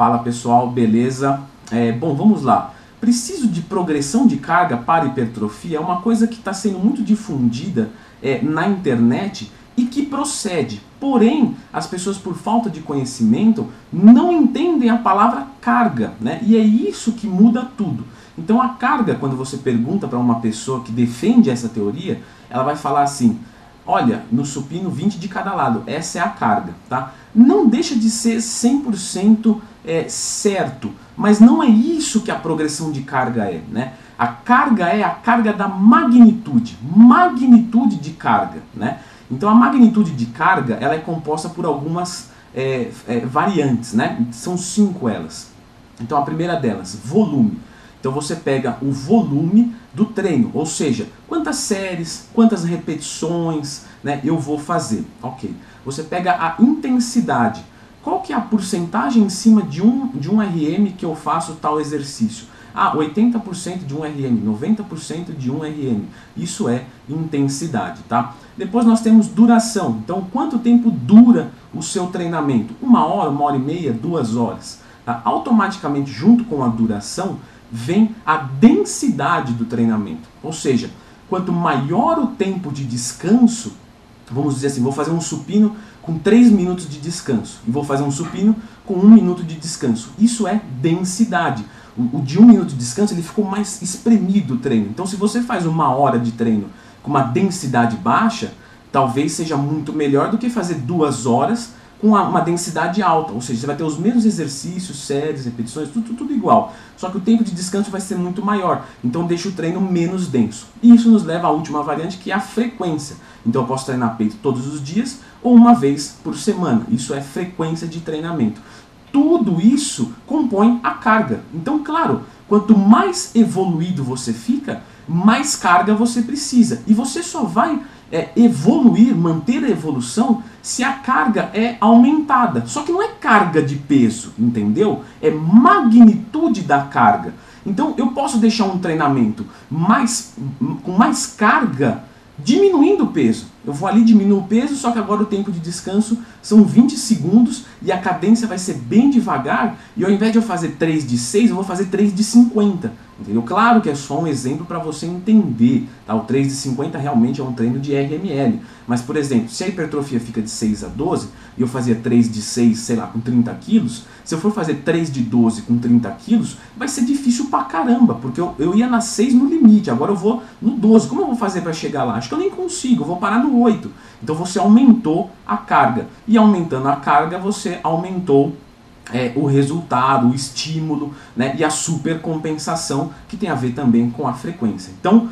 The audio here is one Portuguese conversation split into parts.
Fala pessoal, beleza? É, bom, vamos lá. Preciso de progressão de carga para hipertrofia é uma coisa que está sendo muito difundida é, na internet e que procede. Porém, as pessoas, por falta de conhecimento, não entendem a palavra carga, né? E é isso que muda tudo. Então, a carga, quando você pergunta para uma pessoa que defende essa teoria, ela vai falar assim: olha, no supino 20 de cada lado, essa é a carga, tá? Não deixa de ser 100% é, certo, mas não é isso que a progressão de carga é, né? A carga é a carga da magnitude, magnitude de carga, né? Então a magnitude de carga ela é composta por algumas é, é, variantes, né? São cinco elas. Então a primeira delas, volume. Então você pega o volume do treino, ou seja, quantas séries, quantas repetições né, eu vou fazer. Ok. Você pega a intensidade. Qual que é a porcentagem em cima de um, de um RM que eu faço tal exercício? Ah, 80% de um RM, 90% de um RM. Isso é intensidade, tá? Depois nós temos duração. Então, quanto tempo dura o seu treinamento? Uma hora, uma hora e meia, duas horas. Tá? Automaticamente, junto com a duração, vem a densidade do treinamento. Ou seja, quanto maior o tempo de descanso, vamos dizer assim, vou fazer um supino com 3 minutos de descanso e vou fazer um supino com 1 minuto de descanso. Isso é densidade. O, o de 1 minuto de descanso ele ficou mais espremido o treino. Então, se você faz uma hora de treino com uma densidade baixa, talvez seja muito melhor do que fazer duas horas com uma densidade alta, ou seja, você vai ter os mesmos exercícios, séries, repetições, tudo, tudo, igual. Só que o tempo de descanso vai ser muito maior, então deixa o treino menos denso. E isso nos leva à última variante, que é a frequência. Então eu posso treinar peito todos os dias ou uma vez por semana. Isso é frequência de treinamento. Tudo isso compõe a carga. Então, claro, quanto mais evoluído você fica, mais carga você precisa. E você só vai é, evoluir, manter a evolução, se a carga é aumentada. Só que não é carga de peso, entendeu? É magnitude da carga. Então eu posso deixar um treinamento mais, com mais carga diminuindo o peso. Eu vou ali diminuir o peso, só que agora o tempo de descanso são 20 segundos e a cadência vai ser bem devagar. E ao invés de eu fazer 3 de 6, eu vou fazer 3 de 50. Entendeu? Claro que é só um exemplo para você entender. Tá? O 3 de 50 realmente é um treino de RML. Mas, por exemplo, se a hipertrofia fica de 6 a 12 e eu fazia 3 de 6, sei lá, com 30 quilos, se eu for fazer 3 de 12 com 30 quilos, vai ser difícil pra caramba, porque eu, eu ia na 6 no limite, agora eu vou no 12. Como eu vou fazer para chegar lá? Acho que eu nem consigo, eu vou parar no 8. Então você aumentou a carga. E aumentando a carga, você aumentou é, o resultado, o estímulo né, e a supercompensação que tem a ver também com a frequência. Então,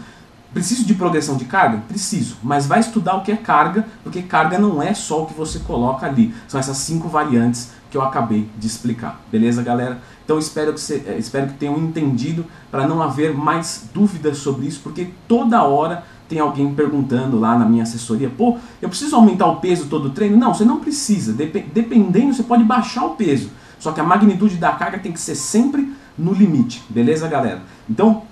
preciso de progressão de carga? Preciso, mas vai estudar o que é carga, porque carga não é só o que você coloca ali, são essas cinco variantes que eu acabei de explicar. Beleza, galera? Então espero que, você, é, espero que tenham entendido para não haver mais dúvidas sobre isso, porque toda hora tem alguém perguntando lá na minha assessoria, pô, eu preciso aumentar o peso todo o treino? Não, você não precisa. Dependendo, você pode baixar o peso. Só que a magnitude da carga tem que ser sempre no limite, beleza, galera? Então,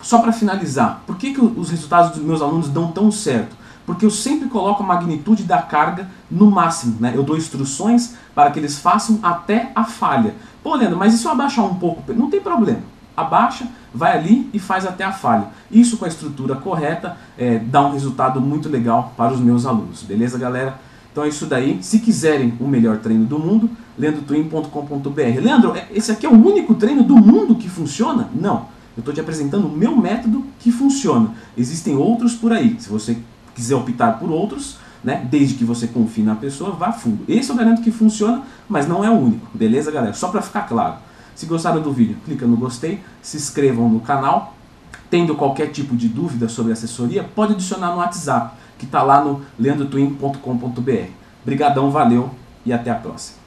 só para finalizar, por que, que os resultados dos meus alunos dão tão certo? Porque eu sempre coloco a magnitude da carga no máximo, né? Eu dou instruções para que eles façam até a falha. Pô, Leandro, mas e se eu abaixar um pouco? Não tem problema. Abaixa, vai ali e faz até a falha. Isso com a estrutura correta é, dá um resultado muito legal para os meus alunos. Beleza, galera? Então é isso daí. Se quiserem o melhor treino do mundo, leandrotwin.com.br. Leandro, é, esse aqui é o único treino do mundo que funciona? Não. Eu estou te apresentando o meu método que funciona. Existem outros por aí. Se você quiser optar por outros, né, desde que você confie na pessoa, vá fundo. Esse eu garanto que funciona, mas não é o único. Beleza, galera? Só para ficar claro. Se gostaram do vídeo, clica no gostei, se inscrevam no canal. Tendo qualquer tipo de dúvida sobre assessoria, pode adicionar no WhatsApp que está lá no leandrotwin.com.br. Brigadão, valeu e até a próxima.